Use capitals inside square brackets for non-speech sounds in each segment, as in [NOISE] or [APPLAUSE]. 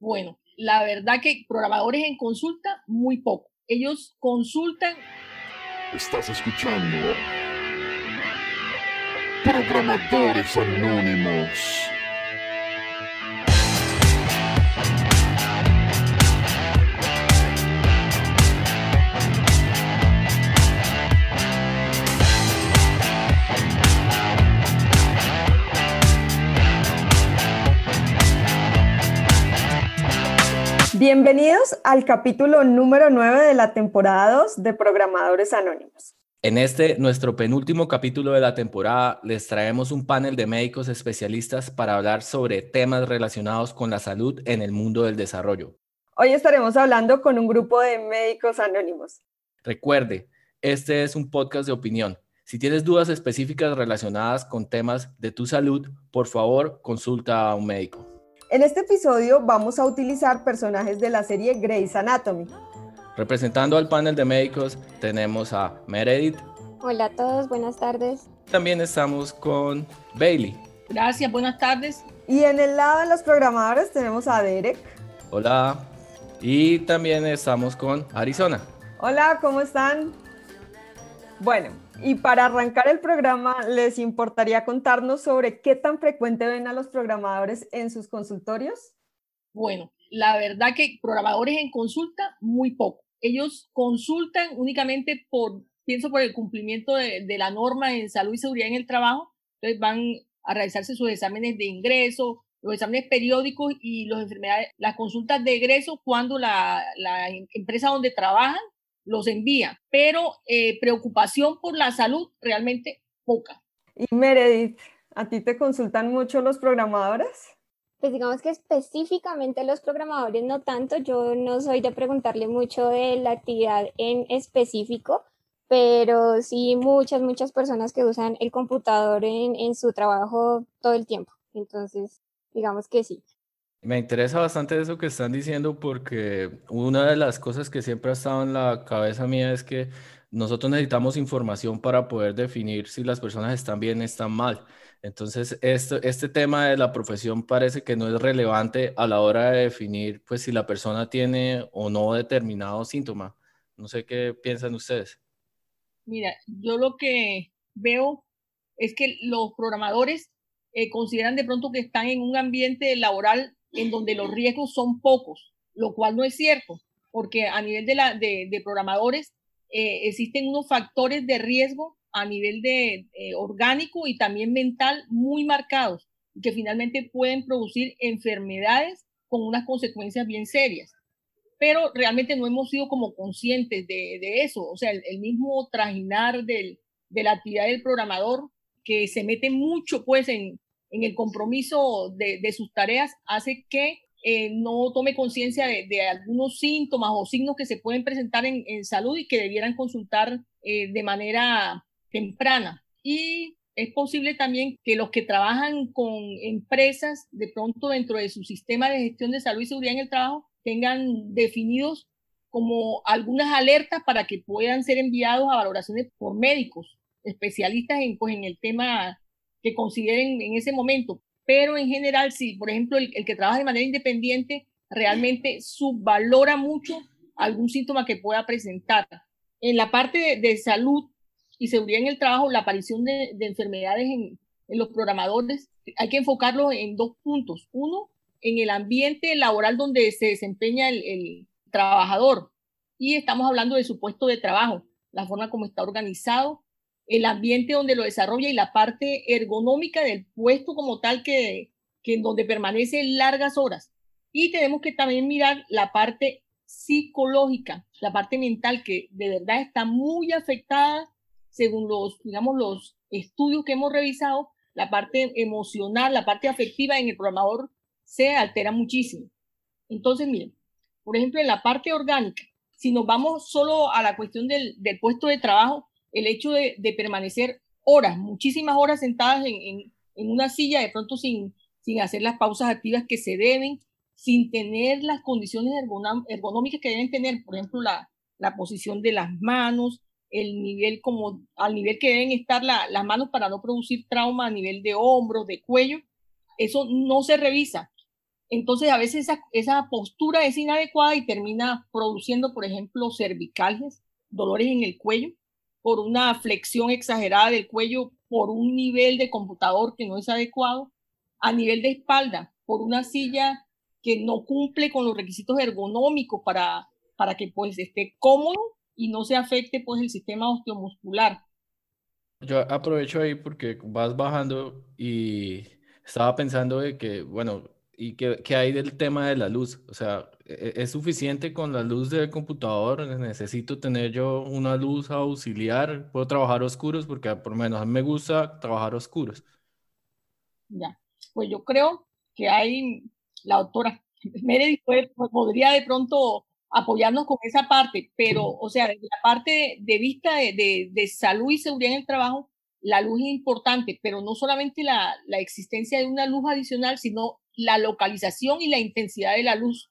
Bueno, la verdad que programadores en consulta, muy poco. Ellos consultan. Estás escuchando. Programadores Anónimos. Bienvenidos al capítulo número 9 de la temporada 2 de Programadores Anónimos. En este, nuestro penúltimo capítulo de la temporada, les traemos un panel de médicos especialistas para hablar sobre temas relacionados con la salud en el mundo del desarrollo. Hoy estaremos hablando con un grupo de médicos anónimos. Recuerde, este es un podcast de opinión. Si tienes dudas específicas relacionadas con temas de tu salud, por favor, consulta a un médico. En este episodio vamos a utilizar personajes de la serie Grey's Anatomy. Representando al panel de médicos tenemos a Meredith. Hola a todos, buenas tardes. También estamos con Bailey. Gracias, buenas tardes. Y en el lado de los programadores tenemos a Derek. Hola. Y también estamos con Arizona. Hola, ¿cómo están? Bueno, y para arrancar el programa, ¿les importaría contarnos sobre qué tan frecuente ven a los programadores en sus consultorios? Bueno, la verdad que programadores en consulta, muy poco. Ellos consultan únicamente por, pienso, por el cumplimiento de, la norma en salud y seguridad en el trabajo. Entonces van a realizarse sus exámenes de ingreso, los exámenes periódicos y los enfermedades, las consultas de egreso cuando la, la empresa donde trabajan los envía, pero eh, preocupación por la salud realmente poca. Y Meredith, ¿a ti te consultan mucho los programadores? Pues digamos que específicamente los programadores no tanto, yo no soy de preguntarle mucho de la actividad en específico, pero sí muchas, muchas personas que usan el computador en, en su trabajo todo el tiempo. Entonces, digamos que sí. Me interesa bastante eso que están diciendo porque una de las cosas que siempre ha estado en la cabeza mía es que nosotros necesitamos información para poder definir si las personas están bien o están mal. Entonces, este, tema de la profesión parece que no es relevante a la hora de definir pues si la persona tiene o no determinado síntoma. No sé qué piensan ustedes. Mira, yo lo que veo es que los programadores eh, consideran de pronto que están en un ambiente laboral en donde los riesgos son pocos, lo cual no es cierto, porque a nivel de, la, de, programadores eh, existen unos factores de riesgo a nivel de eh, orgánico y también mental muy marcados, que finalmente pueden producir enfermedades con unas consecuencias bien serias. Pero realmente no hemos sido como conscientes de, eso, o sea, el, mismo trajinar del, de la actividad del programador que se mete mucho pues en, en el compromiso de, sus tareas hace que eh, no tome conciencia de, algunos síntomas o signos que se pueden presentar en, salud y que debieran consultar eh, de manera temprana. Y es posible también que los que trabajan con empresas, de pronto dentro de su sistema de gestión de salud y seguridad en el trabajo, tengan definidos como algunas alertas para que puedan ser enviados a valoraciones por médicos especialistas en, pues, en el tema que consideren en ese momento. Pero en general, sí, por ejemplo, el, que trabaja de manera independiente realmente subvalora mucho algún síntoma que pueda presentar. En la parte de, salud y seguridad en el trabajo, la aparición de, enfermedades en, los programadores, hay que enfocarlo en dos puntos. Uno, en el ambiente laboral donde se desempeña el, el trabajador. Y estamos hablando de su puesto de trabajo, la forma como está organizado el ambiente donde lo desarrolla y la parte ergonómica del puesto como tal que, que en donde permanece largas horas. Y tenemos que también mirar la parte psicológica, la parte mental que de verdad está muy afectada según los, digamos, los estudios que hemos revisado, la parte emocional, la parte afectiva en el programador se altera muchísimo. Entonces, miren, por ejemplo, en la parte orgánica, si nos vamos solo a la cuestión del, del puesto de trabajo, el hecho de, permanecer horas, muchísimas horas sentadas en, una silla, de pronto sin, sin hacer las pausas activas que se deben, sin tener las condiciones ergonómicas que deben tener, por ejemplo, la, la posición de las manos, el nivel como al nivel que deben estar las manos para no producir trauma a nivel de hombros, de cuello, eso no se revisa. Entonces, a veces esa, esa postura es inadecuada y termina produciendo, por ejemplo, cervicalgias, dolores en el cuello, por una flexión exagerada del cuello, por un nivel de computador que no es adecuado, a nivel de espalda, por una silla que no cumple con los requisitos ergonómicos para, para que pues esté cómodo y no se afecte pues el sistema osteomuscular. Yo aprovecho ahí porque vas bajando y estaba pensando de que, bueno, ¿y qué, qué hay del tema de la luz? O sea, ¿e-, ¿es suficiente con la luz del computador? ¿Necesito tener yo una luz auxiliar? ¿Puedo trabajar oscuros? Porque por lo menos a mí me gusta trabajar oscuros. Ya, pues yo creo que hay, la doctora [LAUGHS] Meredith podría de pronto apoyarnos con esa parte, pero, o sea, desde la parte de, vista de, de, salud y seguridad en el trabajo, la luz es importante, pero no solamente la, la, existencia de una luz adicional, sino la localización y la intensidad de la luz,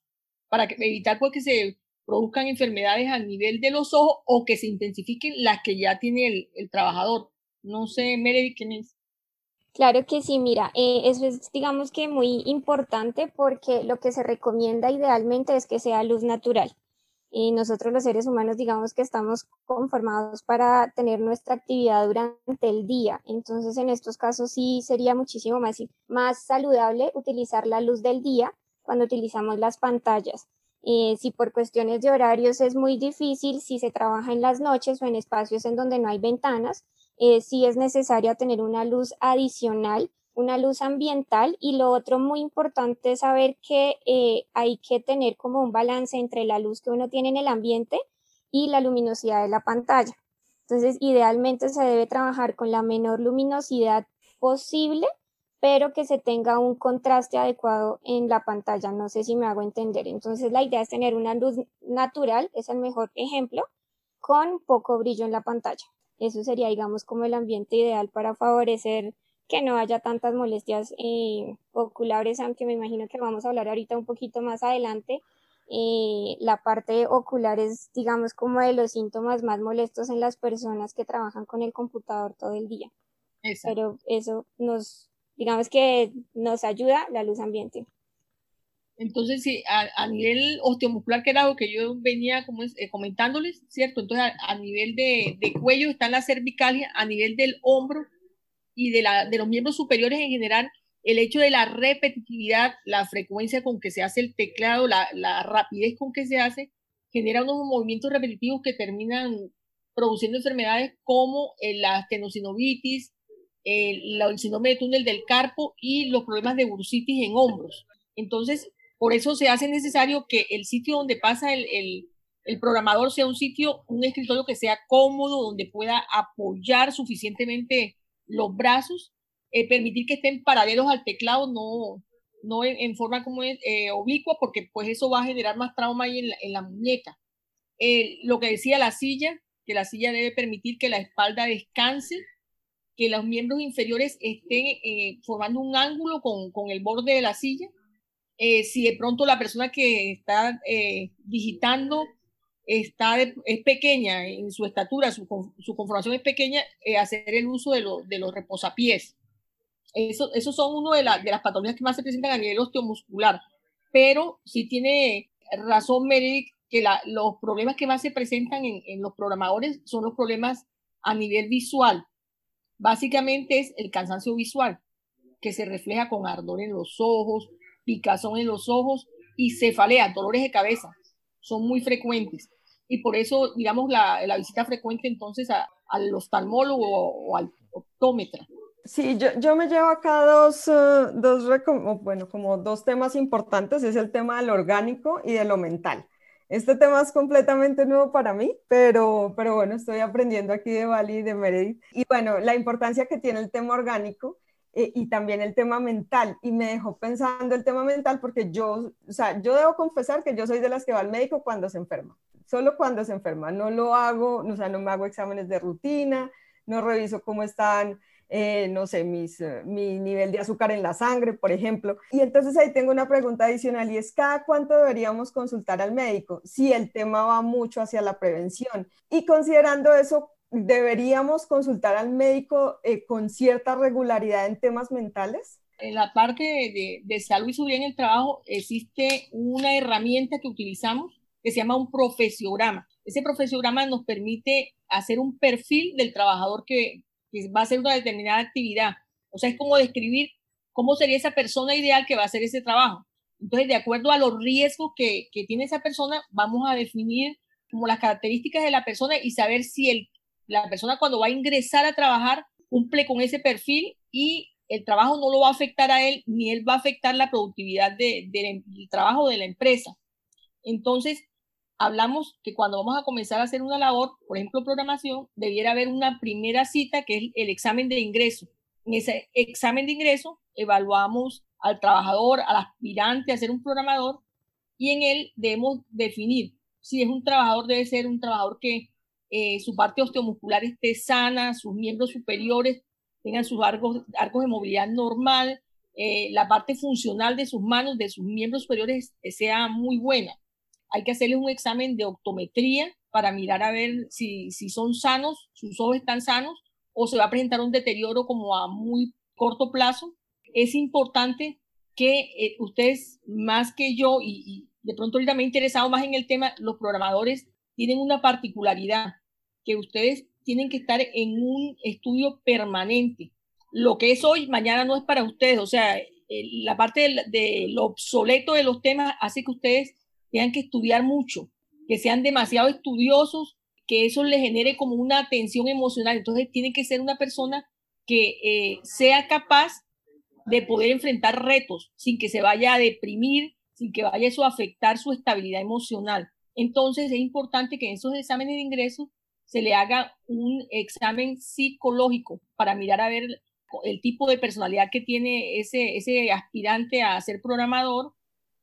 para que, evitar pues, que se produzcan enfermedades a nivel de los ojos o que se intensifiquen las que ya tiene el, el trabajador. No sé, Meredith, ¿quién es? Claro que sí, mira, eh, eso es digamos que muy importante porque lo que se recomienda idealmente es que sea luz natural. Y nosotros los seres humanos digamos que estamos conformados para tener nuestra actividad durante el día. Entonces en estos casos sí sería muchísimo más, saludable utilizar la luz del día cuando utilizamos las pantallas. Eh, si por cuestiones de horarios es muy difícil, si se trabaja en las noches o en espacios en donde no hay ventanas, eh, sí es necesaria tener una luz adicional, una luz ambiental y lo otro muy importante es saber que eh, hay que tener como un balance entre la luz que uno tiene en el ambiente y la luminosidad de la pantalla. Entonces, idealmente se debe trabajar con la menor luminosidad posible, pero que se tenga un contraste adecuado en la pantalla. No sé si me hago entender. Entonces, la idea es tener una luz natural, es el mejor ejemplo, con poco brillo en la pantalla. Eso sería, digamos, como el ambiente ideal para favorecer que no haya tantas molestias eh, oculares, aunque me imagino que vamos a hablar ahorita un poquito más adelante. Eh, la parte ocular es, digamos, como de los síntomas más molestos en las personas que trabajan con el computador todo el día. Pero eso nos, digamos que nos ayuda la luz ambiente. Entonces, sí, a, nivel osteomuscular, que era lo que yo venía como eh, comentándoles, ¿cierto? Entonces, a, nivel de, de, cuello está la cervicalia, a nivel del hombro y de, los miembros superiores en general, el hecho de la repetitividad, la frecuencia con que se hace el teclado, la, rapidez con que se hace, genera unos movimientos repetitivos que terminan produciendo enfermedades como eh, la astenosinovitis, el, el síndrome de túnel del carpo y los problemas de bursitis en hombros. Entonces, por eso se hace necesario que el sitio donde pasa el, programador sea un sitio, un escritorio que sea cómodo, donde pueda apoyar suficientemente los brazos, eh, permitir que estén paralelos al teclado, no, no en, forma como es, eh, oblicua, porque pues eso va a generar más trauma ahí en la, en la muñeca. Eh, lo que decía la silla, que la silla debe permitir que la espalda descanse, que los miembros inferiores estén formando un ángulo con, con el borde de la silla eh, si de pronto la persona que está eh, digitando está es pequeña en su estatura, su, su conformación es pequeña, eh, hacer el uso de, de los reposapiés. Eso, esos son una de, de, las patologías que más se presentan a nivel osteomuscular. Pero sí tiene razón Meredith que la, los problemas que más se presentan en, en los programadores son los problemas a nivel visual. Básicamente es el cansancio visual, que se refleja con ardor en los ojos, picazón en los ojos y cefalea, dolores de cabeza. Son muy frecuentes. Y por eso, digamos, la, la visita frecuente entonces a, al oftalmólogo o, al optómetra. Sí, yo, yo, me llevo acá dos, uh, dos, bueno, como dos temas importantes, es el tema del orgánico y de lo mental. Este tema es completamente nuevo para mí, pero, pero bueno, estoy aprendiendo aquí de Bali y de Meredith. Y bueno, la importancia que tiene el tema orgánico eh, y también el tema mental. Y me dejó pensando el tema mental porque yo, o sea, yo debo confesar que yo soy de las que va al médico cuando se enferma, solo cuando se enferma. No lo hago, o sea, no me hago exámenes de rutina, no reviso cómo están. Eh, no sé, eh, mi nivel de azúcar en la sangre, por ejemplo. Y entonces ahí tengo una pregunta adicional y es, ¿cada cuánto deberíamos consultar al médico? Si el tema va mucho hacia la prevención. Y considerando eso, deberíamos consultar al médico eh, con cierta regularidad en temas mentales? En la parte de, de salud y seguridad en el trabajo existe una herramienta que utilizamos que se llama un profesiograma. Ese profesiograma nos permite hacer un perfil del trabajador que, que va a hacer una determinada actividad. O sea, es como describir cómo sería esa persona ideal que va a hacer ese trabajo. Entonces, de acuerdo a los riesgos que, que tiene esa persona, vamos a definir como las características de la persona y saber si el, la persona cuando va a ingresar a trabajar cumple con ese perfil y el trabajo no lo va a afectar a él, ni él va a afectar la productividad de, de, del trabajo de la empresa. Entonces, hablamos que cuando vamos a comenzar a hacer una labor, por ejemplo, programación, debiera haber una primera cita que es el examen de ingreso. En ese examen de ingreso evaluamos al trabajador, al aspirante a ser un programador y en él debemos definir si es un trabajador, debe ser un trabajador que eh, su parte osteomuscular esté sana, sus miembros superiores tengan sus arcos, arcos de movilidad normal, eh, la parte funcional de sus manos, de sus miembros superiores sea muy buena hay que hacerles un examen de optometría para mirar a ver si, si son sanos, sus ojos están sanos, o se va a presentar un deterioro como a muy corto plazo. Es importante que eh, ustedes, más que yo, y, de pronto ahorita me he interesado más en el tema, los programadores tienen una particularidad, que ustedes tienen que estar en un estudio permanente. Lo que es hoy, mañana no es para ustedes. O sea, la parte de, de lo obsoleto de los temas hace que ustedes tengan que estudiar mucho, que sean demasiado estudiosos, que eso les genere como una tensión emocional. Entonces tiene que ser una persona que eh, sea capaz de poder enfrentar retos sin que se vaya a deprimir, sin que vaya eso a afectar su estabilidad emocional. Entonces es importante que en esos exámenes de ingreso se le haga un examen psicológico para mirar a ver el tipo de personalidad que tiene ese, ese aspirante a ser programador,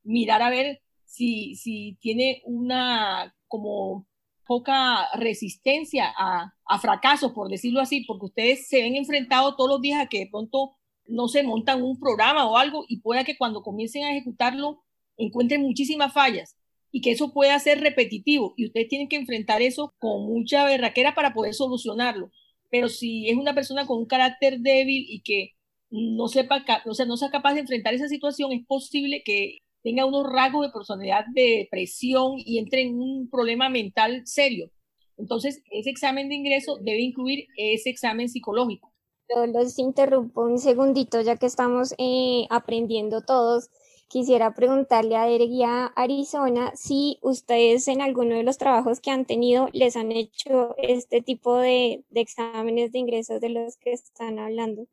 mirar a ver si, si tiene una como poca resistencia a, a fracasos, por decirlo así, porque ustedes se ven enfrentados todos los días a que de pronto no se montan un programa o algo y pueda que cuando comiencen a ejecutarlo encuentren muchísimas fallas y que eso pueda ser repetitivo y ustedes tienen que enfrentar eso con mucha berraquera para poder solucionarlo. Pero si es una persona con un carácter débil y que no sepa, o sea, no sea capaz de enfrentar esa situación, es posible que tenga unos rasgos de personalidad de depresión y entre en un problema mental serio. Entonces, ese examen de ingreso debe incluir ese examen psicológico. Yo los interrumpo un segundito, ya que estamos eh, aprendiendo todos. Quisiera preguntarle a Derek Arizona si ustedes en alguno de los trabajos que han tenido les han hecho este tipo de exámenes de ingresos de los que están hablando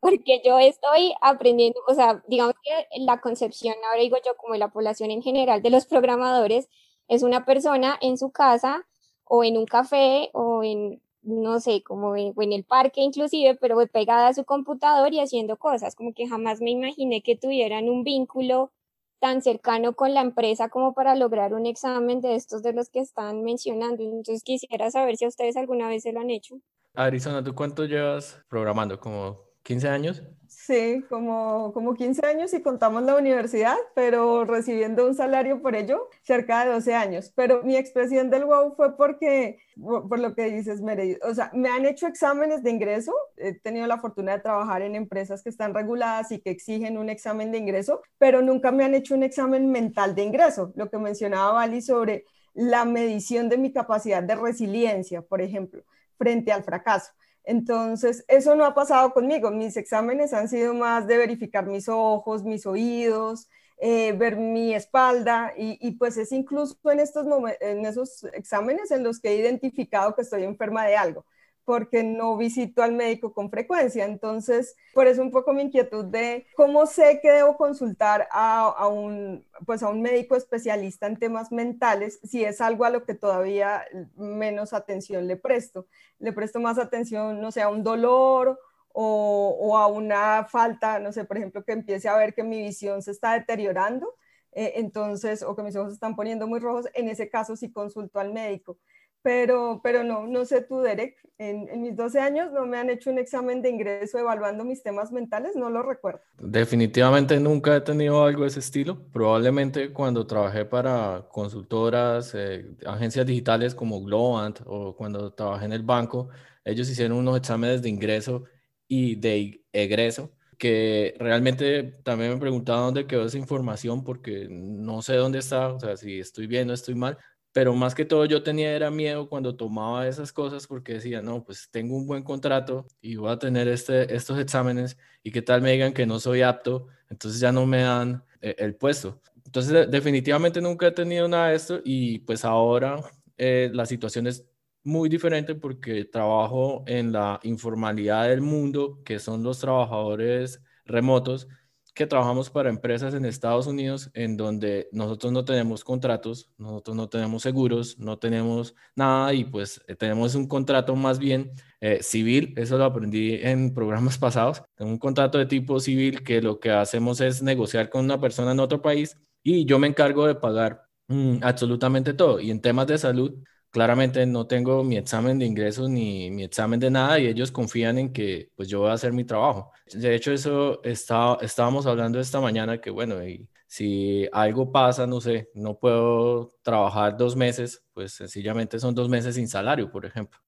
porque yo estoy aprendiendo, o sea, digamos que la concepción, ahora digo yo, como la población en general de los programadores, es una persona en su casa o en un café o en, no sé, como en, el parque inclusive, pero pegada a su computador y haciendo cosas, como que jamás me imaginé que tuvieran un vínculo tan cercano con la empresa como para lograr un examen de estos de los que están mencionando. Entonces quisiera saber si a ustedes alguna vez se lo han hecho. Arizona, ¿tú cuánto llevas programando? ¿Como 15 años? Sí, como, como 15 años y contamos la universidad, pero recibiendo un salario por ello, cerca de 12 años. Pero mi expresión del wow fue porque, por, lo que dices, Meredith, o sea, me han hecho exámenes de ingreso, he tenido la fortuna de trabajar en empresas que están reguladas y que exigen un examen de ingreso, pero nunca me han hecho un examen mental de ingreso, lo que mencionaba Vali sobre la medición de mi capacidad de resiliencia, por ejemplo, frente al fracaso. Entonces, eso no ha pasado conmigo. Mis exámenes han sido más de verificar mis ojos, mis oídos, eh, ver mi espalda y, pues es incluso en, estos en esos exámenes en los que he identificado que estoy enferma de algo porque no visito al médico con frecuencia. Entonces, por eso un poco mi inquietud de cómo sé que debo consultar a, a, un, pues a un médico especialista en temas mentales si es algo a lo que todavía menos atención le presto. Le presto más atención, no sé, a un dolor o, o a una falta, no sé, por ejemplo, que empiece a ver que mi visión se está deteriorando. Eh, entonces, o que mis ojos se están poniendo muy rojos, en ese caso sí consulto al médico pero, pero no, no sé tú, Derek, en, mis 12 años no me han hecho un examen de ingreso evaluando mis temas mentales, no lo recuerdo. Definitivamente nunca he tenido algo de ese estilo. Probablemente cuando trabajé para consultoras, eh, agencias digitales como Globant o cuando trabajé en el banco, ellos hicieron unos exámenes de ingreso y de egreso que realmente también me preguntaba dónde quedó esa información porque no sé dónde está, o sea, si estoy bien o estoy mal, pero más que todo yo tenía era miedo cuando tomaba esas cosas porque decía, no, pues tengo un buen contrato y voy a tener este, estos exámenes y qué tal me digan que no soy apto, entonces ya no me dan eh, el puesto. Entonces definitivamente nunca he tenido nada de esto y pues ahora eh, la situación es muy diferente porque trabajo en la informalidad del mundo, que son los trabajadores remotos que trabajamos para empresas en Estados Unidos en donde nosotros no tenemos contratos, nosotros no tenemos seguros, no tenemos nada y pues eh, tenemos un contrato más bien eh, civil, eso lo aprendí en programas [LAUGHS] pasados, un contrato de tipo civil que lo que hacemos es negociar con una persona en otro país y yo me encargo de pagar mm, absolutamente todo. Y en temas de salud claramente no tengo mi examen de ingresos ni mi examen de nada y ellos confían en que pues yo voy a hacer mi trabajo. De hecho, eso está, estábamos hablando esta mañana que bueno, y si algo pasa, no sé, no puedo trabajar dos meses, pues sencillamente son dos meses sin salario, por ejemplo.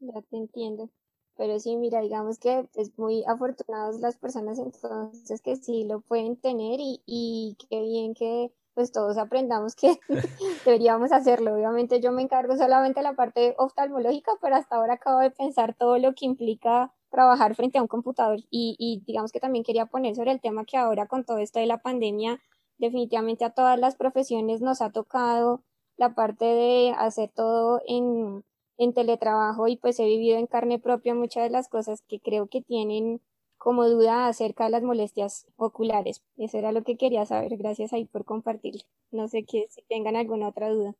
ya te entiendo. Pero sí, mira, digamos que es muy afortunados las personas entonces que sí lo pueden tener y, y qué bien que pues todos aprendamos que [LAUGHS] deberíamos hacerlo. Obviamente yo me encargo solamente de la parte oftalmológica, pero hasta ahora acabo de pensar todo lo que implica trabajar frente a un computador y, y digamos que también quería poner sobre el tema que ahora con todo esto de la pandemia, definitivamente a todas las profesiones nos ha tocado la parte de hacer todo en, en teletrabajo y pues he vivido en carne propia muchas de las cosas que creo que tienen como duda acerca de las molestias oculares. Eso era lo que quería saber. Gracias ahí por compartir. No sé que, si tengan alguna otra duda.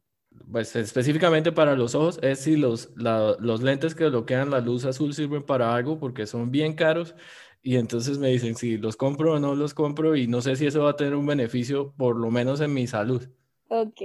Pues específicamente para los ojos es si los, los lentes que bloquean la luz azul sirven para algo porque son bien caros y entonces me dicen si los compro o no los compro y no sé si eso va a tener un beneficio por lo menos en mi salud. Ok,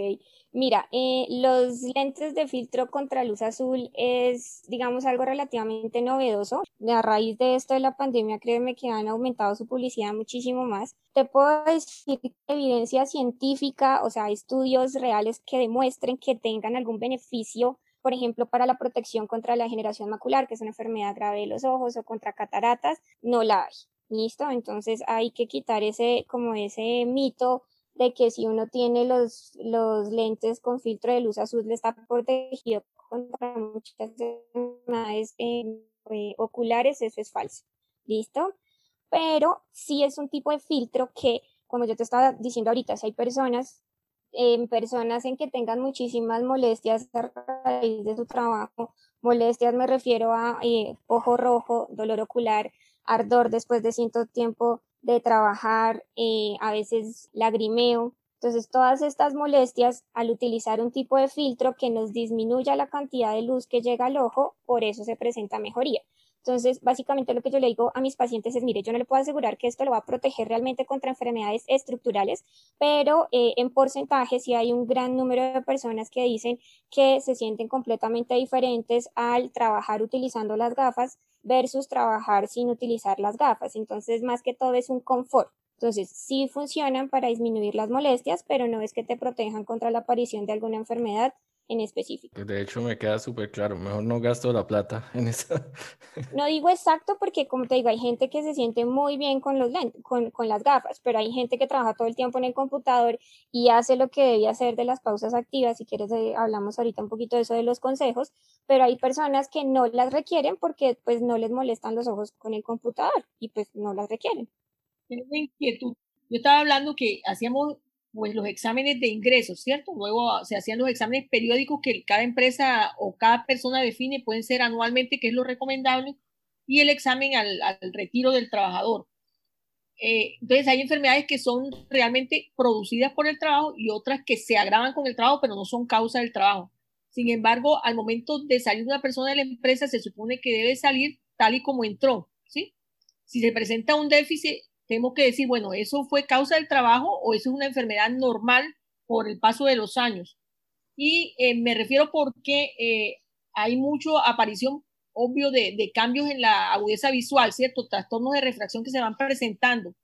Mira, eh, los lentes de filtro contra luz azul es, digamos, algo relativamente novedoso. A raíz de esto de la pandemia, créeme que han aumentado su publicidad muchísimo más. Te puedo decir evidencia científica, o sea, estudios reales que demuestren que tengan algún beneficio, por ejemplo, para la protección contra la degeneración macular, que es una enfermedad grave de los ojos, o contra cataratas, no la hay. ¿Listo? Entonces hay que quitar ese, como ese mito de que si uno tiene los, los lentes con filtro de luz azul le está protegido contra muchas enfermedades eh, oculares, eso es falso. ¿Listo? Pero sí es un tipo de filtro que, como yo te estaba diciendo ahorita, si hay personas, en personas en que tengan muchísimas molestias a raíz de su trabajo, molestias me refiero a eh, ojo rojo, dolor ocular, ardor después de cierto tiempo de trabajar, eh, a veces lagrimeo. Entonces, todas estas molestias, al utilizar un tipo de filtro que nos disminuya la cantidad de luz que llega al ojo, por eso se presenta mejoría. Entonces, básicamente lo que yo le digo a mis pacientes es, mire, yo no le puedo asegurar que esto lo va a proteger realmente contra enfermedades estructurales, pero eh, en porcentaje sí hay un gran número de personas que dicen que se sienten completamente diferentes al trabajar utilizando las gafas versus trabajar sin utilizar las gafas. Entonces, más que todo es un confort. Entonces, sí funcionan para disminuir las molestias, pero no es que te protejan contra la aparición de alguna enfermedad en específico. De hecho, me queda súper claro, mejor no gasto la plata [LAUGHS] en eso. No digo exacto porque, como te digo, hay gente que se siente muy bien con, los con, con, las gafas, pero hay gente que trabaja todo el tiempo en el computador y hace lo que debía hacer de las pausas activas. Si quieres, eh, hablamos ahorita un poquito de eso de los consejos, pero hay personas que no las requieren porque pues no les molestan los ojos con el computador y pues no las requieren. Inquietud. Yo estaba hablando que hacíamos pues los exámenes de ingresos, ¿cierto? Luego se hacían los exámenes periódicos que cada empresa o cada persona define, pueden ser anualmente, que es lo recomendable, y el examen al, retiro del trabajador. Eh, entonces hay enfermedades que son realmente producidas por el trabajo y otras que se agravan con el trabajo, pero no son causa del trabajo. Sin embargo, al momento de salir una persona de la empresa, se supone que debe salir tal y como entró, ¿sí? Si se presenta un déficit tenemos que decir, bueno, ¿eso fue causa del trabajo o eso es una enfermedad normal por el paso de los años? Y eh, me refiero porque eh, hay mucha aparición, obvio, de, de, cambios en la agudeza visual, ¿cierto? Trastornos de refracción que se van presentando.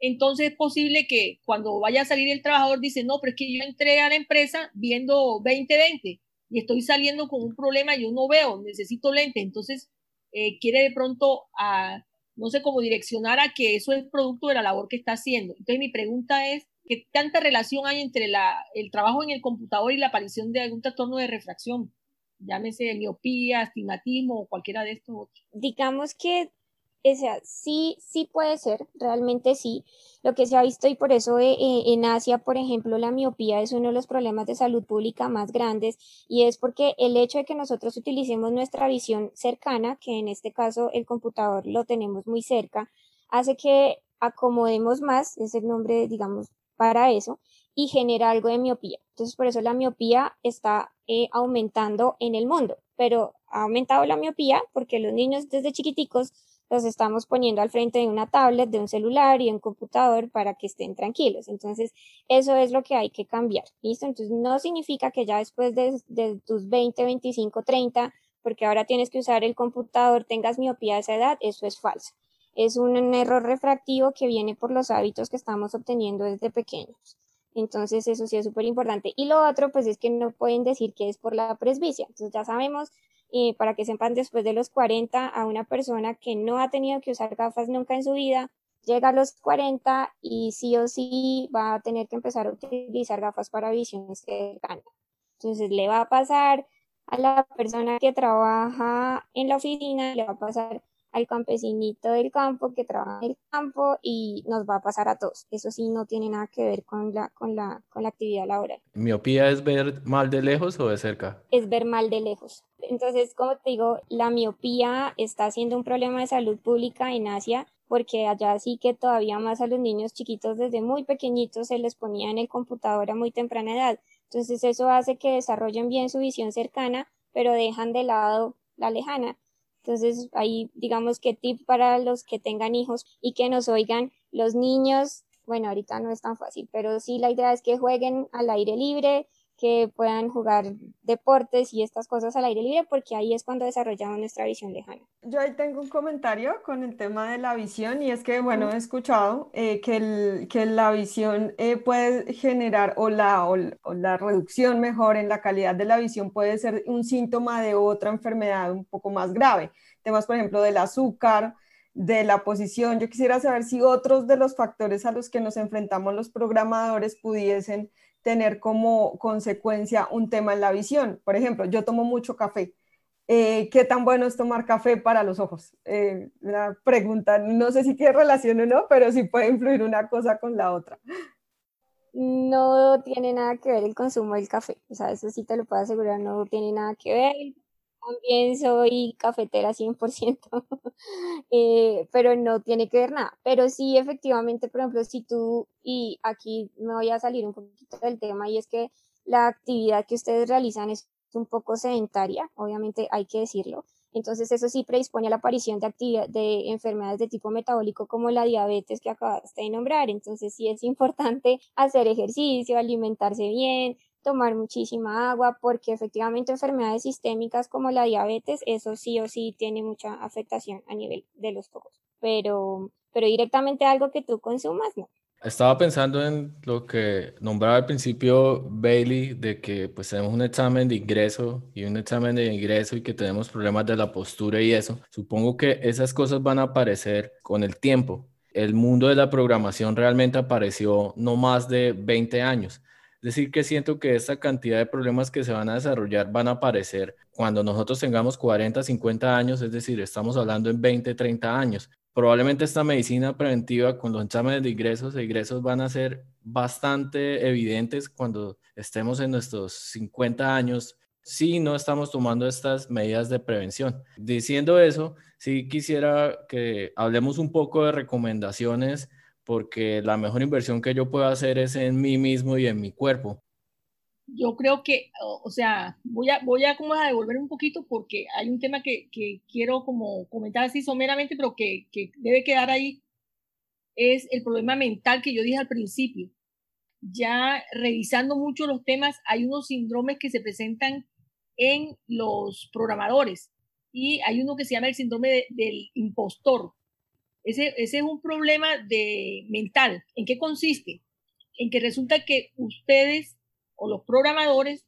Entonces es posible que cuando vaya a salir el trabajador dice, no, pero es que yo entré a la empresa viendo 2020 y estoy saliendo con un problema, yo no veo, necesito lente. Entonces eh, quiere de pronto a no sé cómo direccionar a que eso es producto de la labor que está haciendo. Entonces mi pregunta es, ¿qué tanta relación hay entre la, el trabajo en el computador y la aparición de algún trastorno de refracción? Llámese miopía, astigmatismo o cualquiera de estos. Digamos que o sea, sí, sí puede ser, realmente sí. Lo que se ha visto y por eso eh, eh, en Asia, por ejemplo, la miopía es uno de los problemas de salud pública más grandes y es porque el hecho de que nosotros utilicemos nuestra visión cercana, que en este caso el computador lo tenemos muy cerca, hace que acomodemos más, es el nombre, digamos, para eso, y genera algo de miopía. Entonces, por eso la miopía está eh, aumentando en el mundo, pero ha aumentado la miopía porque los niños desde chiquiticos los estamos poniendo al frente de una tablet, de un celular y un computador para que estén tranquilos. Entonces, eso es lo que hay que cambiar. ¿Listo? Entonces, no significa que ya después de, tus 20, 25, 30, porque ahora tienes que usar el computador, tengas miopía a esa edad, eso es falso. Es un error refractivo que viene por los hábitos que estamos obteniendo desde pequeños. Entonces, eso sí es súper importante. Y lo otro, pues es que no pueden decir que es por la presbicia. Entonces, ya sabemos y para que sepan, después de los 40, a una persona que no ha tenido que usar gafas nunca en su vida, llega a los 40 y sí o sí va a tener que empezar a utilizar gafas para visión cercana. Entonces le va a pasar a la persona que trabaja en la oficina, le va a pasar al campesinito del campo que trabaja en el campo y nos va a pasar a todos. Eso sí no tiene nada que ver con la, con la, con la actividad laboral. ¿Miopía es ver mal de lejos o de cerca? Es ver mal de lejos. Entonces, como te digo, la miopía está siendo un problema de salud pública en Asia porque allá sí que todavía más a los niños chiquitos desde muy pequeñitos se les ponía en el computador a muy temprana edad. Entonces eso hace que desarrollen bien su visión cercana, pero dejan de lado la lejana. Entonces, ahí digamos que tip para los que tengan hijos y que nos oigan, los niños, bueno, ahorita no es tan fácil, pero sí la idea es que jueguen al aire libre, que puedan jugar deportes y estas cosas al aire libre, porque ahí es cuando desarrollamos nuestra visión lejana. Yo ahí tengo un comentario con el tema de la visión y es que, bueno, he escuchado eh, que, el, que, la visión eh, puede generar o la, o, la reducción mejor en la calidad de la visión puede ser un síntoma de otra enfermedad un poco más grave. Temas, por ejemplo, del azúcar, de la posición. Yo quisiera saber si otros de los factores a los que nos enfrentamos los programadores pudiesen tener como consecuencia un tema en la visión. Por ejemplo, yo tomo mucho café. Eh, ¿Qué tan bueno es tomar café para los ojos? Eh, una pregunta, no sé si tiene relación o no, pero sí puede influir una cosa con la otra. No tiene nada que ver el consumo del café, o sea, eso sí te lo puedo asegurar, no tiene nada que ver también soy cafetera 100%, [LAUGHS] eh, pero no tiene que ver nada. Pero sí, efectivamente, por ejemplo, si tú, y aquí me voy a salir un poquito del tema, y es que la actividad que ustedes realizan es un poco sedentaria, obviamente hay que decirlo. Entonces eso sí predispone a la aparición de, de enfermedades de tipo metabólico como la diabetes que acabaste de nombrar. Entonces sí es importante [LAUGHS] hacer ejercicio, alimentarse bien, tomar muchísima agua porque efectivamente enfermedades sistémicas como la diabetes, eso sí o sí tiene mucha afectación a nivel de los ojos, pero, pero directamente algo que tú consumas, no. Estaba pensando en lo que nombraba al principio Bailey, de que pues tenemos un examen de ingreso y un examen de ingreso y que tenemos problemas de la postura y eso. Supongo que esas cosas van a aparecer con el tiempo. El mundo de la programación realmente apareció no más de 20 años. Es decir, que siento que esta cantidad de problemas que se van a desarrollar van a aparecer cuando nosotros tengamos 40, 50 años, es decir, estamos hablando en 20, 30 años. Probablemente esta medicina preventiva con los exámenes de ingresos e ingresos van a ser bastante evidentes cuando estemos en nuestros 50 años si no estamos tomando estas medidas de prevención. Diciendo eso, sí quisiera que hablemos un poco de recomendaciones porque la mejor inversión que yo puedo hacer es en mí mismo y en mi cuerpo. Yo creo que, o sea, voy a, voy a como a devolver un poquito porque hay un tema que, que quiero como comentar así someramente, pero que, que debe quedar ahí, es el problema mental que yo dije al principio. Ya revisando mucho los temas, hay unos síndromes que se presentan en los programadores y hay uno que se llama el síndrome del impostor. Ese, es un problema de mental. ¿En qué consiste? En que resulta que ustedes o los programadores,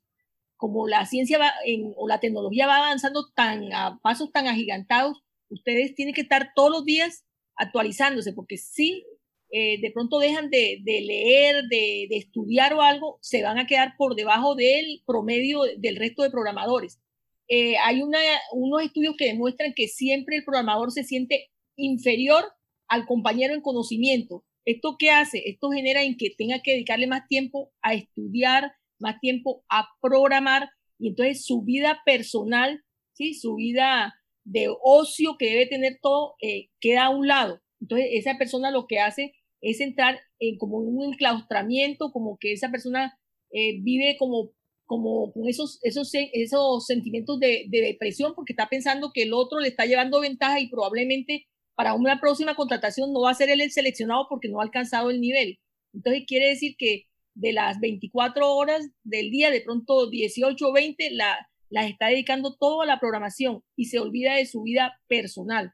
como la ciencia va o la tecnología va avanzando tan a pasos tan agigantados, ustedes tienen que estar todos los días actualizándose, porque si eh, de pronto dejan de, leer, de, estudiar o algo, se van a quedar por debajo del promedio del resto de programadores. Eh, hay una, unos estudios que demuestran que siempre el programador se siente inferior al compañero en conocimiento. ¿Esto qué hace? Esto genera en que tenga que dedicarle más tiempo a estudiar, más tiempo a programar y entonces su vida personal, ¿sí? su vida de ocio que debe tener todo, eh, queda a un lado. Entonces esa persona lo que hace es entrar en como un enclaustramiento, como que esa persona eh, vive como, como con esos, esos, esos sentimientos de, de, depresión porque está pensando que el otro le está llevando ventaja y probablemente para una próxima contratación no va a ser él el seleccionado porque no ha alcanzado el nivel. Entonces quiere decir que de las 24 horas del día, de pronto 18 o 20, la, las está dedicando todo a la programación y se olvida de su vida personal.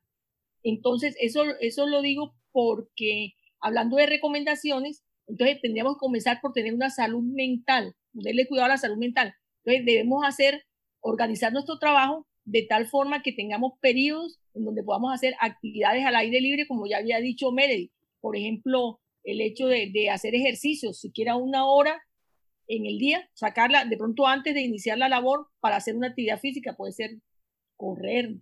Entonces, eso, eso lo digo porque hablando de recomendaciones, entonces tendríamos que comenzar por tener una salud mental, darle cuidado a la salud mental. Entonces debemos hacer, organizar nuestro trabajo de tal forma que tengamos periodos en donde podamos hacer actividades al aire libre, como ya había dicho Meredith. Por ejemplo, el hecho de, de hacer ejercicios, siquiera una hora en el día, sacarla de pronto antes de iniciar la labor para hacer una actividad física, puede ser correr,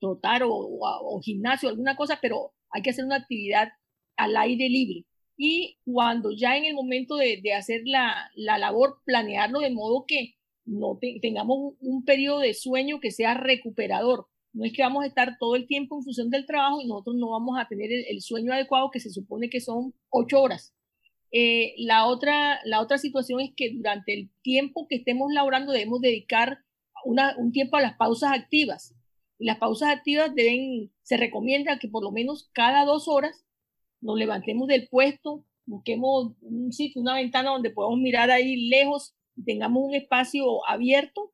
trotar o, o, o gimnasio, alguna cosa, pero hay que hacer una actividad al aire libre. Y cuando ya en el momento de, hacer la, labor, planearlo de modo que no tengamos un, periodo de sueño que sea recuperador. No es que vamos a estar todo el tiempo en función del trabajo y nosotros no vamos a tener el, sueño adecuado que se supone que son ocho horas. Eh, la, otra, la otra situación es que durante el tiempo que estemos laborando debemos dedicar una, un tiempo a las pausas activas. Las pausas activas deben, se recomienda que por lo menos cada dos horas nos levantemos del puesto, busquemos un sitio, una ventana donde podamos mirar ahí lejos, tengamos un espacio abierto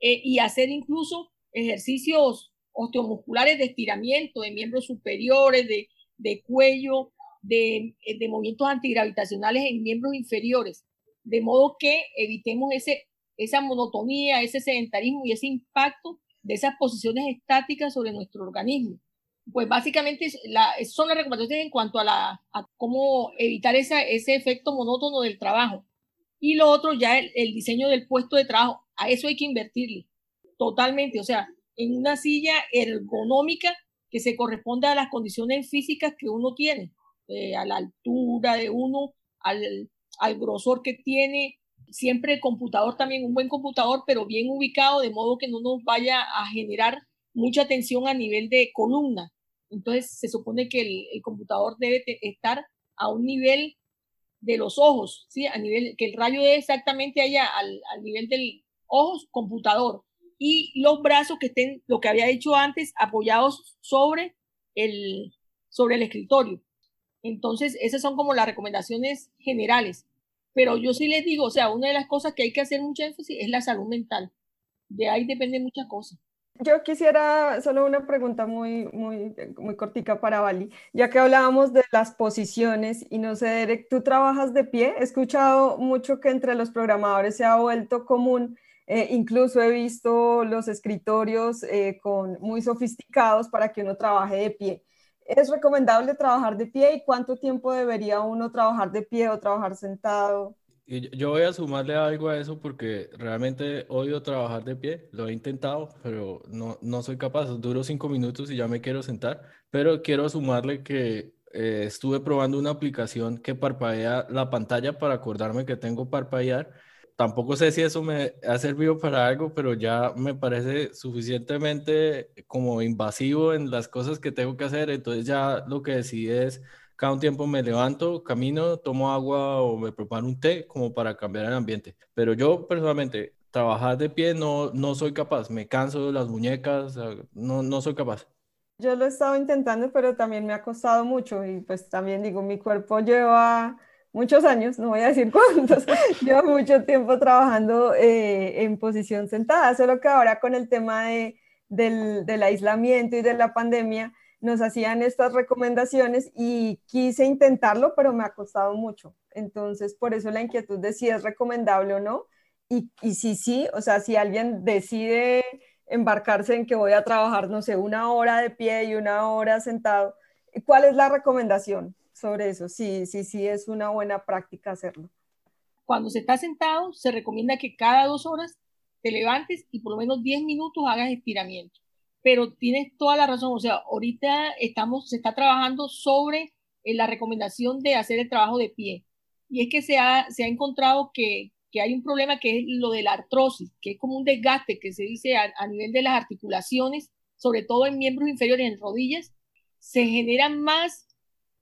eh, y hacer incluso ejercicios osteomusculares de estiramiento de miembros superiores, de, de cuello, de, eh, de, movimientos antigravitacionales en miembros inferiores, de modo que evitemos ese, esa monotonía, ese sedentarismo y ese impacto de esas posiciones estáticas sobre nuestro organismo pues básicamente son las recomendaciones en cuanto a, la, cómo evitar esa, ese efecto monótono del trabajo. Y lo otro ya el, diseño del puesto de trabajo, a eso hay que invertirle totalmente, o sea, en una silla ergonómica que se corresponda a las condiciones físicas que uno tiene, eh, a la altura de uno, al grosor que tiene, siempre el computador también, un buen computador, pero bien ubicado, de modo que no nos vaya a generar mucha tensión a nivel de columna. Entonces se supone que el, computador debe estar a un nivel de los ojos, ¿sí? A nivel, que el rayo debe exactamente allá al, al nivel del ojos, computador. Y los brazos que estén, lo que había dicho antes, apoyados sobre el, sobre el escritorio. Entonces, esas son como las recomendaciones generales. Pero yo sí les digo, o sea, una de las cosas que hay que hacer mucha énfasis es la salud mental. De ahí depende muchas cosas. Yo quisiera solo una pregunta muy, muy, muy cortica para Bali, ya que hablábamos de las posiciones y no sé, Derek, ¿tú trabajas de pie? He escuchado mucho que entre los programadores se ha vuelto común, eh, incluso he visto los escritorios eh, con, muy sofisticados para que uno trabaje de pie. ¿Es recomendable trabajar de pie y cuánto tiempo debería uno trabajar de pie o trabajar sentado? Yo voy a sumarle algo a eso porque realmente odio trabajar de pie, lo he intentado, pero no, no soy capaz, duro cinco minutos y ya me quiero sentar, pero quiero sumarle que eh, estuve probando una aplicación que parpadea la pantalla para acordarme que tengo parpadear. Tampoco sé si eso me ha servido para algo, pero ya me parece suficientemente como invasivo en las cosas que tengo que hacer, entonces ya lo que decidí es cada un tiempo me levanto, camino, tomo agua o me preparo un té como para cambiar el ambiente. Pero yo personalmente, trabajar de pie no, no soy capaz, me canso de las muñecas, no, no soy capaz. Yo lo he estado intentando, pero también me ha costado mucho y pues también digo, mi cuerpo lleva muchos años, no voy a decir [LAUGHS] cuántos, lleva mucho tiempo trabajando eh, en posición sentada, solo que ahora con el tema de, del, del aislamiento y de la pandemia, nos hacían estas recomendaciones y quise intentarlo, pero me ha costado mucho. Entonces, por eso la inquietud de si es recomendable o no. Y, y si sí, o sea, si alguien decide embarcarse en que voy a trabajar, no sé, una hora de pie y una hora sentado, ¿Cuál es la recomendación sobre eso? Sí, sí, sí, es una buena práctica hacerlo. Cuando se está sentado, se recomienda que cada dos horas te levantes y por lo menos 10 minutos hagas estiramiento. Pero tienes toda la razón, o sea, ahorita estamos, se está trabajando sobre eh, la recomendación de hacer el trabajo de pie. Y es que se ha, se ha encontrado que, que hay un problema que es lo de la artrosis, que es como un desgaste que se dice a, a nivel de las articulaciones, sobre todo en miembros inferiores, en rodillas, se genera más,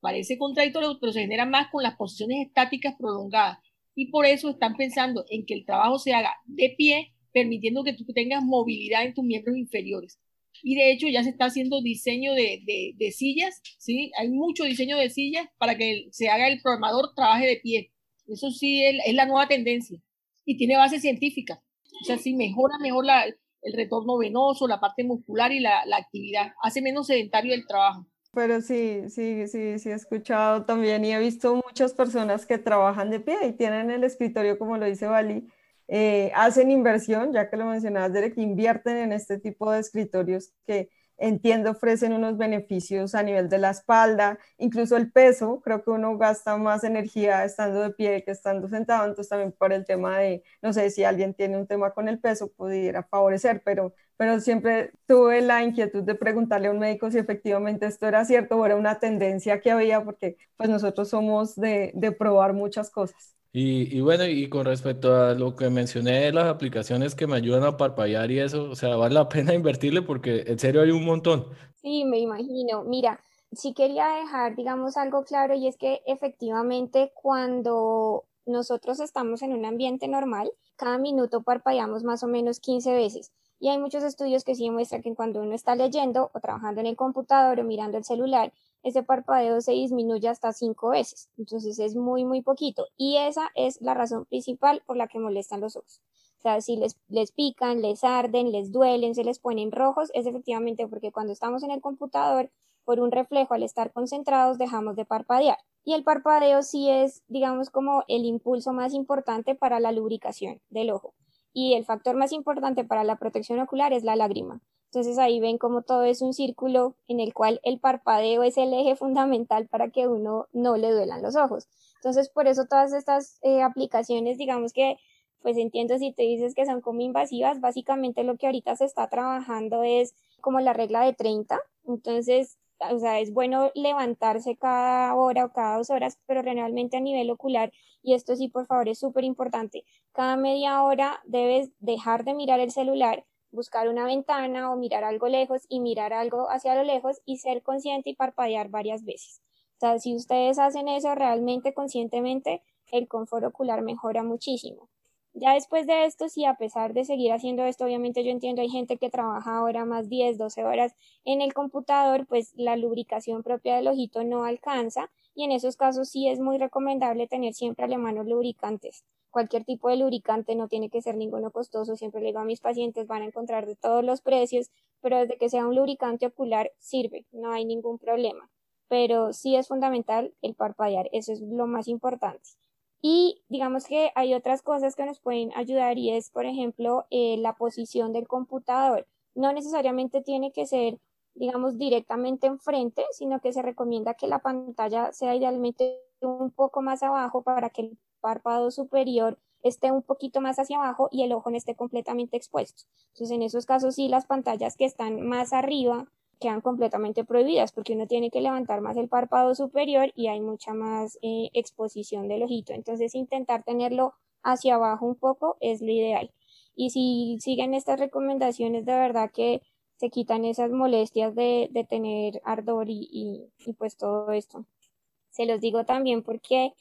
parece contradictorio, pero se genera más con las posiciones estáticas prolongadas. Y por eso están pensando en que el trabajo se haga de pie, permitiendo que tú tengas movilidad en tus miembros inferiores. Y de hecho ya se está haciendo diseño de, de, sillas, ¿sí? Hay mucho diseño de sillas para que se haga el programador trabaje de pie. Eso sí es, es la nueva tendencia y tiene base científica. O sea, sí mejora mejor la, el retorno venoso, la parte muscular y la, la actividad. Hace menos sedentario el trabajo. Pero sí, sí, sí, sí he escuchado también y he visto muchas personas que trabajan de pie y tienen el escritorio, como lo dice Bali, eh, hacen inversión, ya que lo mencionabas, Derek, invierten en este tipo de escritorios que entiendo ofrecen unos beneficios a nivel de la espalda, incluso el peso, creo que uno gasta más energía estando de pie que estando sentado, entonces también por el tema de, no sé si alguien tiene un tema con el peso, pudiera favorecer, pero, pero siempre tuve la inquietud de preguntarle a un médico si efectivamente esto era cierto o era una tendencia que había, porque pues nosotros somos de, de probar muchas cosas. Y, y, bueno, y con respecto a lo que mencioné de las aplicaciones que me ayudan a parpadear y eso, o sea, vale la [LAUGHS] pena invertirle porque en serio hay un montón. Sí, me imagino. Mira, sí quería dejar, digamos, algo claro y es que efectivamente cuando nosotros estamos en un ambiente normal, cada minuto parpadeamos más o menos 15 veces. Y hay muchos estudios que sí demuestran que cuando uno está leyendo o trabajando en el computador o mirando el celular, ese parpadeo se disminuye hasta cinco veces. Entonces es muy, muy poquito. Y esa es la razón principal por la que molestan los ojos. O sea, si les, les pican, les arden, les duelen, se les ponen rojos, es efectivamente porque cuando estamos en el computador, por un reflejo al estar concentrados, dejamos de parpadear. Y el parpadeo sí es, digamos, como el impulso más importante para la lubricación del ojo. Y el factor más importante para la protección ocular es la lágrima. Entonces ahí ven como todo es un círculo en el cual el parpadeo es el eje fundamental para que uno no le duelan los ojos. Entonces por eso todas estas eh, aplicaciones, digamos que, pues entiendo si te dices que son como invasivas, básicamente lo que ahorita se está trabajando es como la regla de 30. Entonces, o sea, es bueno levantarse cada hora o cada dos horas, pero realmente a nivel ocular, y esto sí, por favor, es súper importante, cada media hora debes dejar de mirar el celular buscar una ventana o mirar algo lejos y mirar algo hacia lo lejos y ser consciente y parpadear varias veces. O sea, si ustedes hacen eso realmente conscientemente, el confort ocular mejora muchísimo. Ya después de esto, si a pesar de seguir haciendo esto, obviamente yo entiendo hay gente que trabaja ahora más 10, 12 horas en el computador, pues la lubricación propia del ojito no alcanza y en esos casos sí es muy recomendable tener siempre a la mano lubricantes cualquier tipo de lubricante, no tiene que ser ninguno costoso, siempre le digo a mis pacientes, van a encontrar de todos los precios, pero desde que sea un lubricante ocular sirve, no hay ningún problema. Pero sí es fundamental el parpadear, eso es lo más importante. Y digamos que hay otras cosas que nos pueden ayudar y es, por ejemplo, eh, la posición del computador. No necesariamente tiene que ser, digamos, directamente enfrente, sino que se recomienda que la pantalla sea idealmente un poco más abajo para que el párpado superior esté un poquito más hacia abajo y el ojo no esté completamente expuesto. Entonces, en esos casos sí, las pantallas que están más arriba quedan completamente prohibidas porque uno tiene que levantar más el párpado superior y hay mucha más eh, exposición del ojito. Entonces, intentar tenerlo hacia abajo un poco es lo ideal. Y si siguen estas recomendaciones, de verdad que se quitan esas molestias de, de tener ardor y, y, y pues todo esto. Se los digo también porque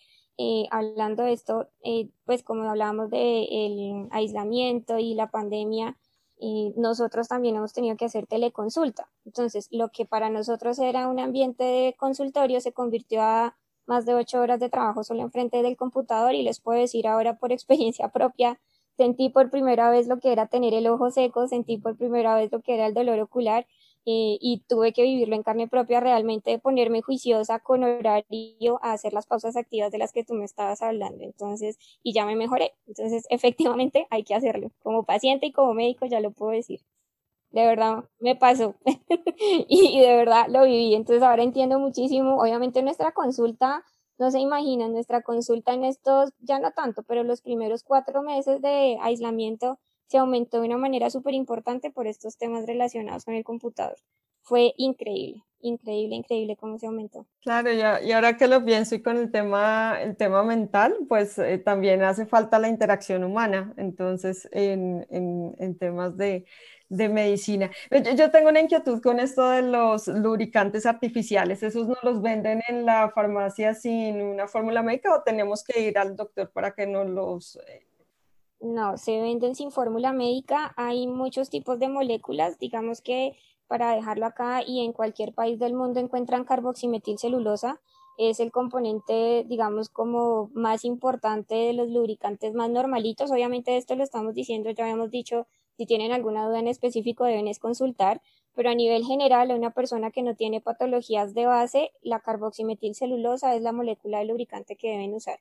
eh, hablando de esto, eh, pues como hablábamos del aislamiento y la pandemia, eh, nosotros también hemos tenido que hacer teleconsulta. Entonces, lo que para nosotros era un ambiente de consultorio se convirtió a más de ocho horas de trabajo solo enfrente del computador y les puedo decir ahora por [LAUGHS] experiencia propia, sentí por primera vez lo que era tener el ojo seco, sentí por primera vez lo que era el dolor ocular eh, y tuve que vivirlo en carne propia, realmente ponerme juiciosa con horario a hacer las pausas activas de las que tú me estabas hablando. Entonces, y ya me mejoré. Entonces, [LAUGHS] efectivamente hay que hacerlo. Como paciente y como médico ya lo puedo decir. de verdad me pasó [LAUGHS] y, de verdad lo viví. Entonces ahora entiendo muchísimo, obviamente nuestra consulta, no se imaginan, nuestra consulta en estos, ya no tanto, pero los primeros cuatro meses de aislamiento se aumentó de una manera súper importante por estos temas relacionados con el computador. Fue increíble, increíble, increíble cómo se aumentó. Claro, y, ahora que lo pienso y con el tema, el tema mental, pues eh, también hace falta la interacción humana. Entonces, en, en, temas de, de medicina. Yo, tengo una inquietud con esto de los lubricantes artificiales. ¿Esos no los venden en la farmacia sin una fórmula médica o tenemos que ir al doctor para que nos los... No, se venden sin fórmula médica. Hay muchos tipos de moléculas. Digamos que para dejarlo acá y en cualquier país del mundo encuentran carboximetilcelulosa. Es el componente, digamos, como más importante de los lubricantes más normalitos. Obviamente esto lo estamos diciendo, ya habíamos dicho si tienen alguna duda en específico deben consultar, pero a nivel general, a una persona que no tiene patologías de base, la carboximetilcelulosa es la molécula de lubricante que deben usar.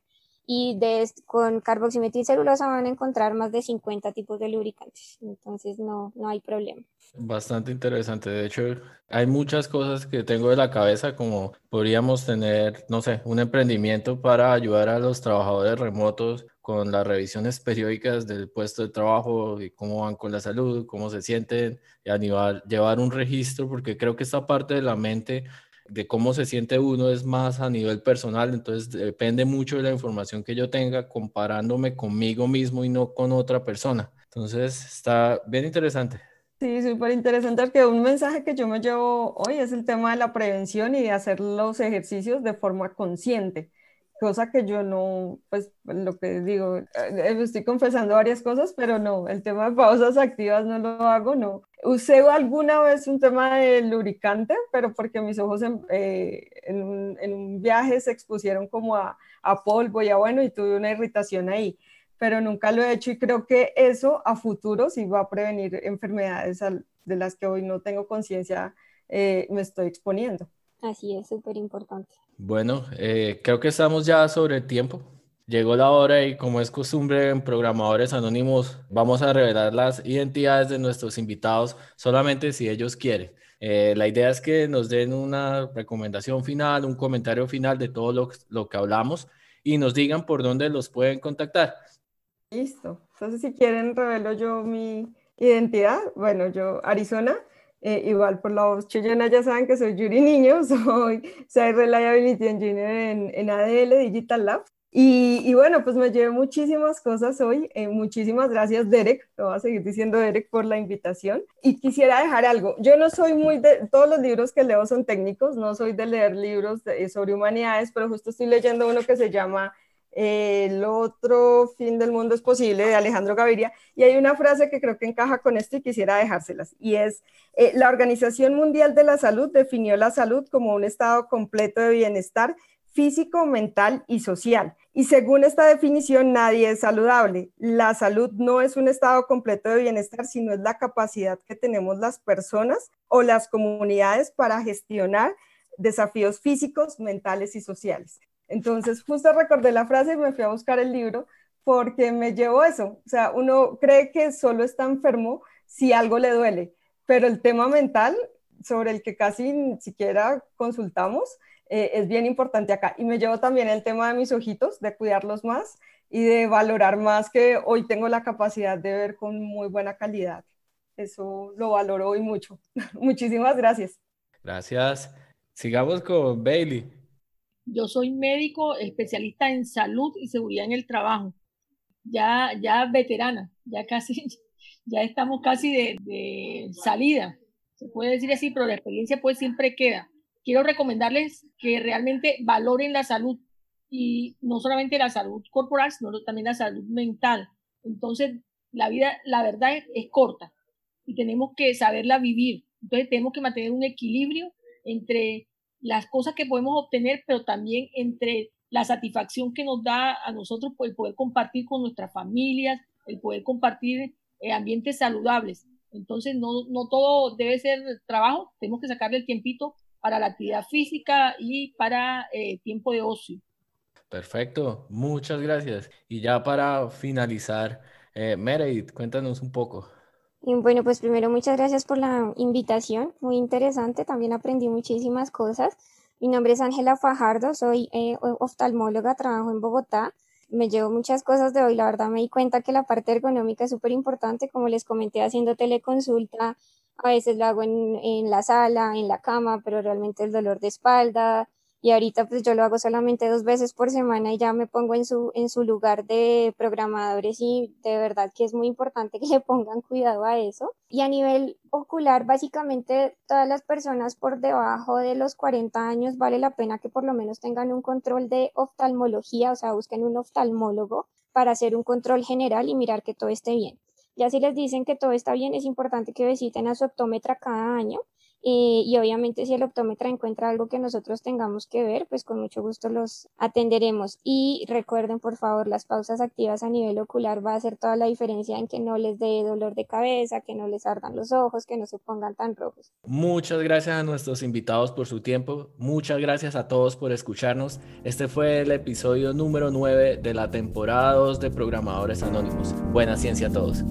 Y de, con carboximetilcelulosa van a encontrar más de 50 tipos de lubricantes, entonces no, no hay problema. Bastante interesante. De hecho, hay muchas cosas que tengo de la cabeza, como podríamos tener, no sé, un emprendimiento para ayudar a los trabajadores remotos con las revisiones periódicas del puesto de trabajo y cómo van con la salud, cómo se sienten, y a llevar un registro, porque creo que esta parte de la mente de cómo se siente uno es más a nivel personal, entonces depende mucho de la información que yo tenga comparándome conmigo mismo y no con otra persona. Entonces está bien interesante. Sí, súper interesante porque un mensaje que yo me llevo hoy es el tema de la prevención y de hacer los ejercicios de forma consciente cosa que yo no, pues lo que digo, eh, estoy confesando varias cosas, pero no, el tema de pausas activas no lo hago, no. Usé alguna vez un tema de lubricante, pero porque mis ojos en, eh, en, un, en un, viaje se expusieron como a, a, polvo y a bueno, y tuve una irritación ahí, pero nunca lo he hecho y creo que eso a futuro sí va a prevenir enfermedades de las que hoy no tengo conciencia, eh, me estoy exponiendo. Así es, súper importante. Bueno, eh, creo que estamos ya sobre el tiempo. Llegó la hora y como es costumbre en Programadores Anónimos, vamos a revelar las identidades de nuestros invitados solamente si ellos quieren. Eh, la idea es que nos den una recomendación final, un comentario final de todo lo, lo que hablamos y nos digan por dónde los pueden contactar. Listo. Entonces, si quieren, revelo yo mi identidad. Bueno, yo, Arizona, eh, igual por la voz chillena ya saben que soy Yuri Niño, [LAUGHS] soy soy Reliability Engineer en, en ADL Digital Lab. Y, y, bueno, pues me llevé muchísimas cosas hoy. Eh, muchísimas gracias, Derek. Lo voy a seguir diciendo, Derek, por la invitación. Y quisiera dejar algo. Yo no soy muy de. Todos los libros que leo son técnicos, no soy de leer libros sobre humanidades, pero justo estoy leyendo uno que se llama el otro fin del mundo es posible de Alejandro Gaviria. Y hay una frase que creo que encaja con esto y quisiera dejárselas. Y es, eh, la Organización Mundial de la Salud definió la salud como un estado completo de bienestar físico, mental y social. Y según esta definición, nadie es saludable. La salud no es un estado completo de bienestar, sino es la capacidad que tenemos las personas o las comunidades para gestionar desafíos físicos, mentales y sociales. Entonces, justo recordé la frase y me fui a buscar el libro porque me llevó eso. O sea, uno cree que solo está enfermo si algo le duele, pero el tema mental sobre el que casi ni siquiera consultamos eh, es bien importante acá. Y me llevó también el tema de mis ojitos, de cuidarlos más y de valorar más que hoy tengo la capacidad de ver con muy buena calidad. Eso lo valoro hoy mucho. [LAUGHS] Muchísimas gracias. Gracias. Sigamos con Bailey. Yo soy médico especialista en salud y seguridad en el trabajo. Ya, ya veterana, ya casi, [LAUGHS] ya estamos casi de, salida. Se puede decir así, pero la experiencia pues siempre queda. Quiero recomendarles que realmente valoren la salud y no solamente la salud corporal, sino también la salud mental. Entonces, la vida, la verdad es corta y tenemos que saberla vivir. Entonces, tenemos que mantener un equilibrio entre las cosas que podemos obtener, pero también entre la satisfacción que nos da a nosotros el poder compartir con nuestras familias, el poder compartir eh, ambientes saludables. Entonces, no, no todo debe ser trabajo, tenemos que sacarle el tiempito para la actividad física y para eh, tiempo de ocio. Perfecto, muchas gracias. Y ya para finalizar, eh, Meredith, cuéntanos un poco. Bueno, pues primero muchas gracias por la invitación, muy interesante, también aprendí muchísimas cosas. Mi nombre es Ángela Fajardo, soy eh, oftalmóloga, trabajo en Bogotá. Me llevo muchas cosas de hoy, la verdad me di cuenta que la parte ergonómica es súper importante, como les comenté haciendo teleconsulta, a veces lo hago en, en la sala, en la cama, pero realmente el dolor de espalda, y ahorita pues yo lo hago solamente dos veces por semana y ya me pongo en su, en su lugar de programadores y de verdad que es muy importante que [LAUGHS] le pongan cuidado a eso. Y a nivel ocular, básicamente todas las personas por debajo de los 40 años vale la pena que por lo menos tengan un control de oftalmología, o sea, busquen un oftalmólogo para hacer un control general y mirar que todo esté bien. Ya si les dicen que todo está bien, es importante que visiten a su optómetra cada año eh, y obviamente si el optómetra encuentra algo que nosotros tengamos que ver, pues con mucho gusto los atenderemos. Y recuerden, por favor, las pausas activas a nivel ocular va a hacer toda la diferencia en que no les dé dolor de cabeza, que no les ardan los ojos, que no se pongan tan rojos. Muchas gracias a nuestros invitados por su tiempo. Muchas gracias a todos por escucharnos. Este fue el episodio número 9 de la temporada 2 de Programadores Anónimos. Buena ciencia a todos.